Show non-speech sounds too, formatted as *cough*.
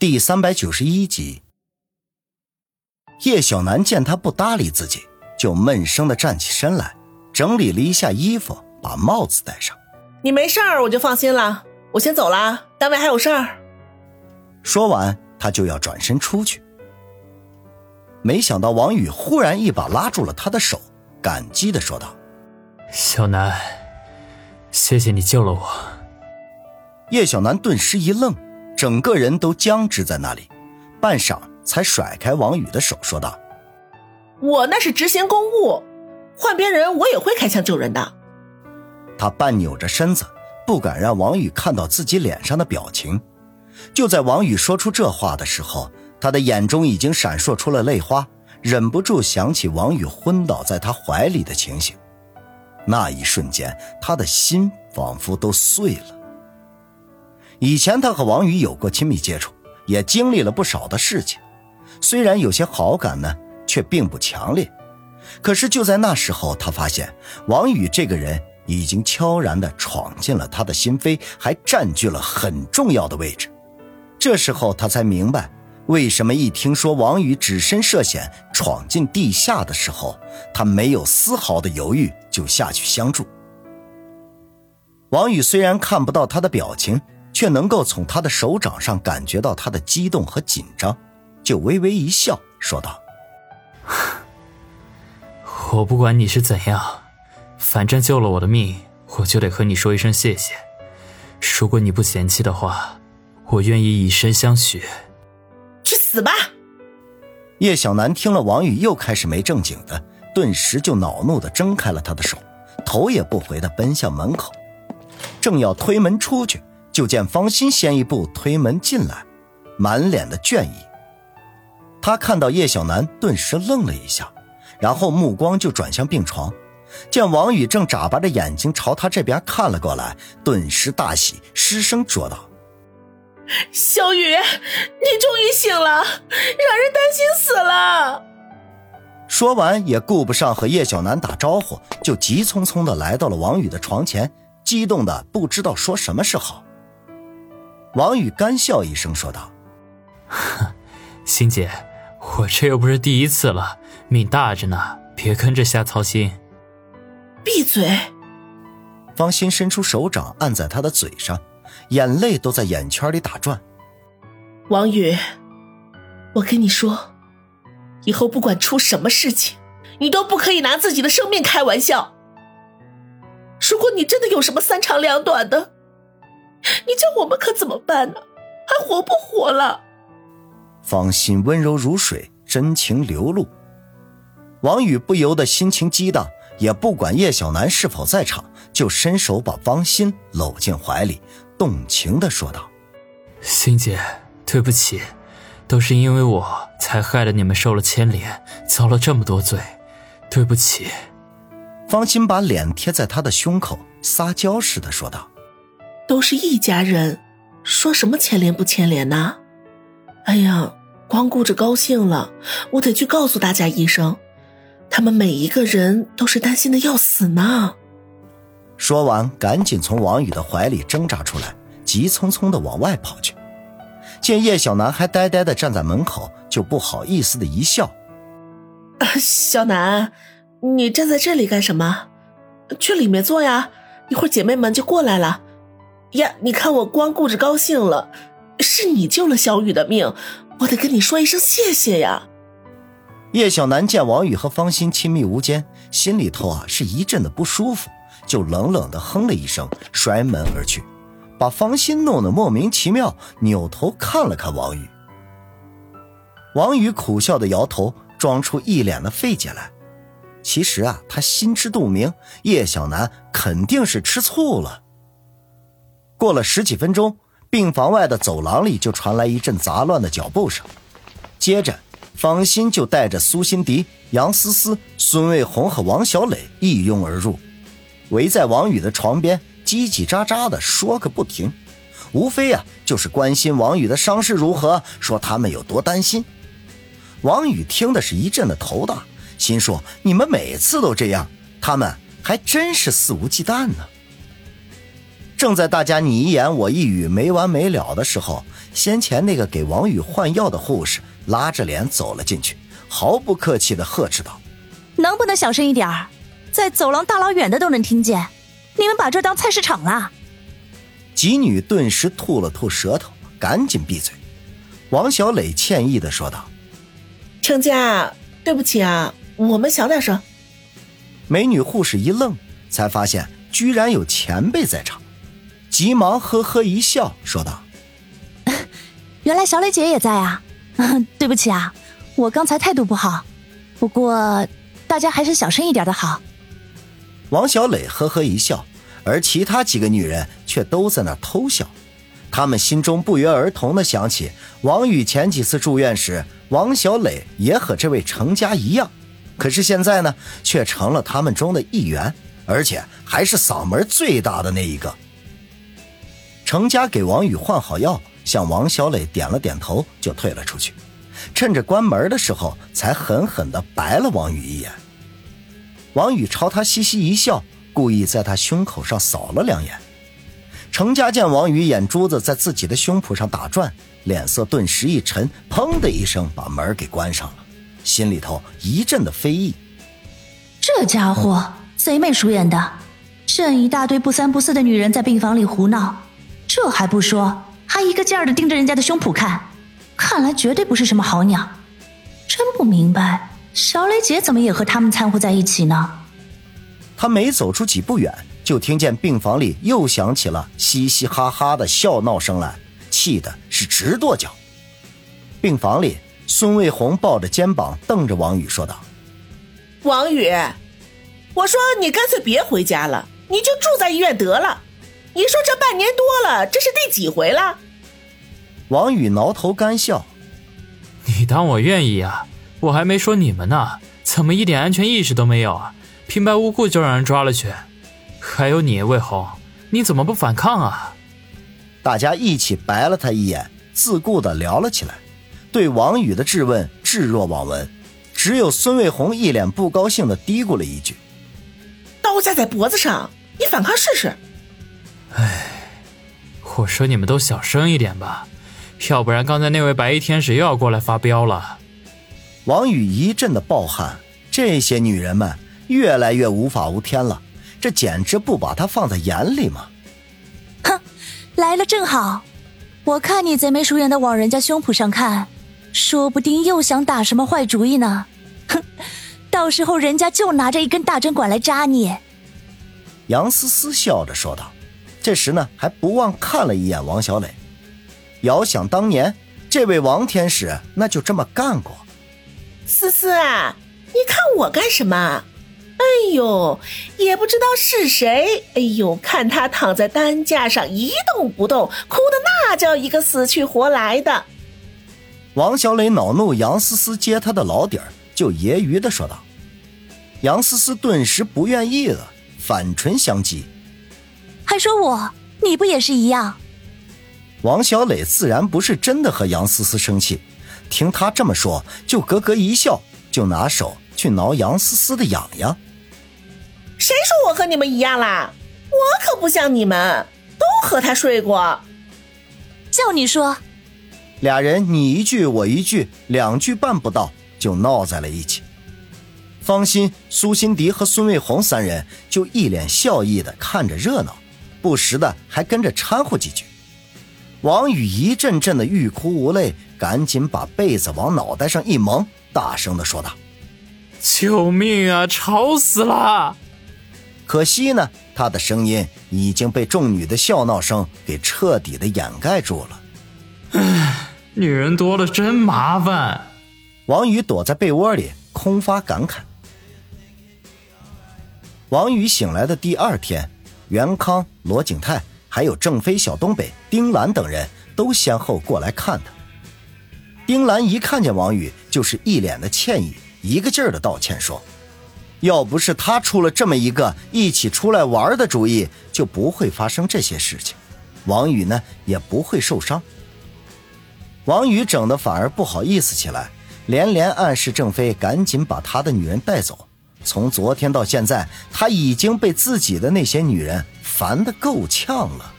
第三百九十一集。叶小楠见他不搭理自己，就闷声的站起身来，整理了一下衣服，把帽子戴上。你没事儿，我就放心了。我先走了，单位还有事儿。说完，他就要转身出去。没想到王宇忽然一把拉住了他的手，感激的说道：“小楠，谢谢你救了我。”叶小楠顿时一愣，整个人都僵直在那里，半晌才甩开王宇的手，说道：“我那是执行公务，换别人我也会开枪救人的。”他半扭着身子，不敢让王宇看到自己脸上的表情。就在王宇说出这话的时候，他的眼中已经闪烁出了泪花，忍不住想起王宇昏倒在他怀里的情形。那一瞬间，他的心仿佛都碎了。以前他和王宇有过亲密接触，也经历了不少的事情，虽然有些好感呢，却并不强烈。可是就在那时候，他发现王宇这个人已经悄然地闯进了他的心扉，还占据了很重要的位置。这时候他才明白，为什么一听说王宇只身涉险闯进地下的时候，他没有丝毫的犹豫就下去相助。王宇虽然看不到他的表情。却能够从他的手掌上感觉到他的激动和紧张，就微微一笑，说道：“我不管你是怎样，反正救了我的命，我就得和你说一声谢谢。如果你不嫌弃的话，我愿意以身相许。”去死吧！叶小楠听了王宇又开始没正经的，顿时就恼怒的挣开了他的手，头也不回的奔向门口，正要推门出去。就见方心先一步推门进来，满脸的倦意。他看到叶小楠，顿时愣了一下，然后目光就转向病床，见王宇正眨巴着眼睛朝他这边看了过来，顿时大喜，失声说道：“小雨，你终于醒了，让人担心死了。”说完也顾不上和叶小楠打招呼，就急匆匆的来到了王宇的床前，激动的不知道说什么是好。王宇干笑一声，说道：“ *laughs* 欣姐，我这又不是第一次了，命大着呢，别跟着瞎操心。”闭嘴！方心伸出手掌按在他的嘴上，眼泪都在眼圈里打转。王宇，我跟你说，以后不管出什么事情，你都不可以拿自己的生命开玩笑。如果你真的有什么三长两短的，你叫我们可怎么办呢？还活不活了？方心温柔如水，真情流露。王宇不由得心情激荡，也不管叶小楠是否在场，就伸手把方心搂进怀里，动情的说道：“心姐，对不起，都是因为我才害得你们受了牵连，遭了这么多罪，对不起。”方心把脸贴在他的胸口，撒娇似的说道。都是一家人，说什么牵连不牵连呢？哎呀，光顾着高兴了，我得去告诉大家一声，他们每一个人都是担心的要死呢。说完，赶紧从王宇的怀里挣扎出来，急匆匆的往外跑去。见叶小楠还呆呆的站在门口，就不好意思的一笑：“小楠，你站在这里干什么？去里面坐呀，一会儿姐妹们就过来了。”呀，你看我光顾着高兴了，是你救了小雨的命，我得跟你说一声谢谢呀。叶小楠见王宇和方心亲密无间，心里头啊是一阵的不舒服，就冷冷的哼了一声，摔门而去，把方心弄得莫名其妙，扭头看了看王宇。王宇苦笑的摇头，装出一脸的费解来。其实啊，他心知肚明，叶小楠肯定是吃醋了。过了十几分钟，病房外的走廊里就传来一阵杂乱的脚步声。接着，方心就带着苏辛迪、杨思思、孙卫红和王小磊一拥而入，围在王宇的床边，叽叽喳喳的说个不停。无非啊，就是关心王宇的伤势如何，说他们有多担心。王宇听的是一阵的头大，心说：你们每次都这样，他们还真是肆无忌惮呢。正在大家你一言我一语没完没了的时候，先前那个给王宇换药的护士拉着脸走了进去，毫不客气地呵斥道：“能不能小声一点儿？在走廊大老远的都能听见，你们把这当菜市场了？”几女顿时吐了吐舌头，赶紧闭嘴。王小磊歉意地说道：“程家，对不起啊，我们小点声。”美女护士一愣，才发现居然有前辈在场，急忙呵呵一笑，说道：“ *laughs* 原来小磊姐也在啊，*laughs* 对不起啊，我刚才态度不好，不过大家还是小声一点的好。”王小磊呵呵一笑，而其他几个女人却都在那偷笑，她们心中不约而同的想起王宇前几次住院时，王小磊也和这位程家一样。可是现在呢，却成了他们中的一员，而且还是嗓门最大的那一个。程家给王宇换好药，向王小磊点了点头，就退了出去。趁着关门的时候，才狠狠地白了王宇一眼。王宇朝他嘻嘻一笑，故意在他胸口上扫了两眼。程家见王宇眼珠子在自己的胸脯上打转，脸色顿时一沉，砰的一声把门给关上了。心里头一阵的非议，这家伙贼眉鼠眼的，这一大堆不三不四的女人在病房里胡闹，这还不说，还一个劲儿的盯着人家的胸脯看，看来绝对不是什么好鸟。真不明白，小雷姐怎么也和他们掺和在一起呢？他没走出几步远，就听见病房里又响起了嘻嘻哈哈的笑闹声来，气的是直跺脚。病房里。孙卫红抱着肩膀，瞪着王宇说道：“王宇，我说你干脆别回家了，你就住在医院得了。你说这半年多了，这是第几回了？”王宇挠头干笑：“你当我愿意啊？我还没说你们呢，怎么一点安全意识都没有啊？平白无故就让人抓了去？还有你，魏红，你怎么不反抗啊？”大家一起白了他一眼，自顾的聊了起来。对王宇的质问置若罔闻，只有孙卫红一脸不高兴的嘀咕了一句：“刀架在脖子上，你反抗试试。”哎，我说你们都小声一点吧，要不然刚才那位白衣天使又要过来发飙了。王宇一阵的暴汗，这些女人们越来越无法无天了，这简直不把她放在眼里吗？哼，来了正好，我看你贼眉鼠眼的往人家胸脯上看。说不定又想打什么坏主意呢，哼！到时候人家就拿着一根大针管来扎你。杨思思笑着说道，这时呢还不忘看了一眼王小磊。遥想当年，这位王天使那就这么干过。思思啊，你看我干什么？哎呦，也不知道是谁。哎呦，看他躺在担架上一动不动，哭的那叫一个死去活来的。王小磊恼怒杨思思揭他的老底儿，就揶揄的说道：“杨思思顿时不愿意了，反唇相讥，还说我，你不也是一样？”王小磊自然不是真的和杨思思生气，听他这么说，就咯咯一笑，就拿手去挠杨思思的痒痒。谁说我和你们一样啦？我可不像你们，都和他睡过。叫你说。俩人你一句我一句，两句半不到就闹在了一起。方心、苏辛迪和孙卫红三人就一脸笑意的看着热闹，不时的还跟着掺和几句。王宇一阵阵的欲哭无泪，赶紧把被子往脑袋上一蒙，大声的说道：“救命啊！吵死了！”可惜呢，他的声音已经被众女的笑闹声给彻底的掩盖住了。唉。女人多了真麻烦。王宇躲在被窝里空发感慨。王宇醒来的第二天，袁康、罗景泰还有郑飞、小东北、丁兰等人都先后过来看他。丁兰一看见王宇，就是一脸的歉意，一个劲儿的道歉说：“要不是他出了这么一个一起出来玩的主意，就不会发生这些事情，王宇呢也不会受伤。”王宇整的反而不好意思起来，连连暗示郑飞赶紧把他的女人带走。从昨天到现在，他已经被自己的那些女人烦得够呛了。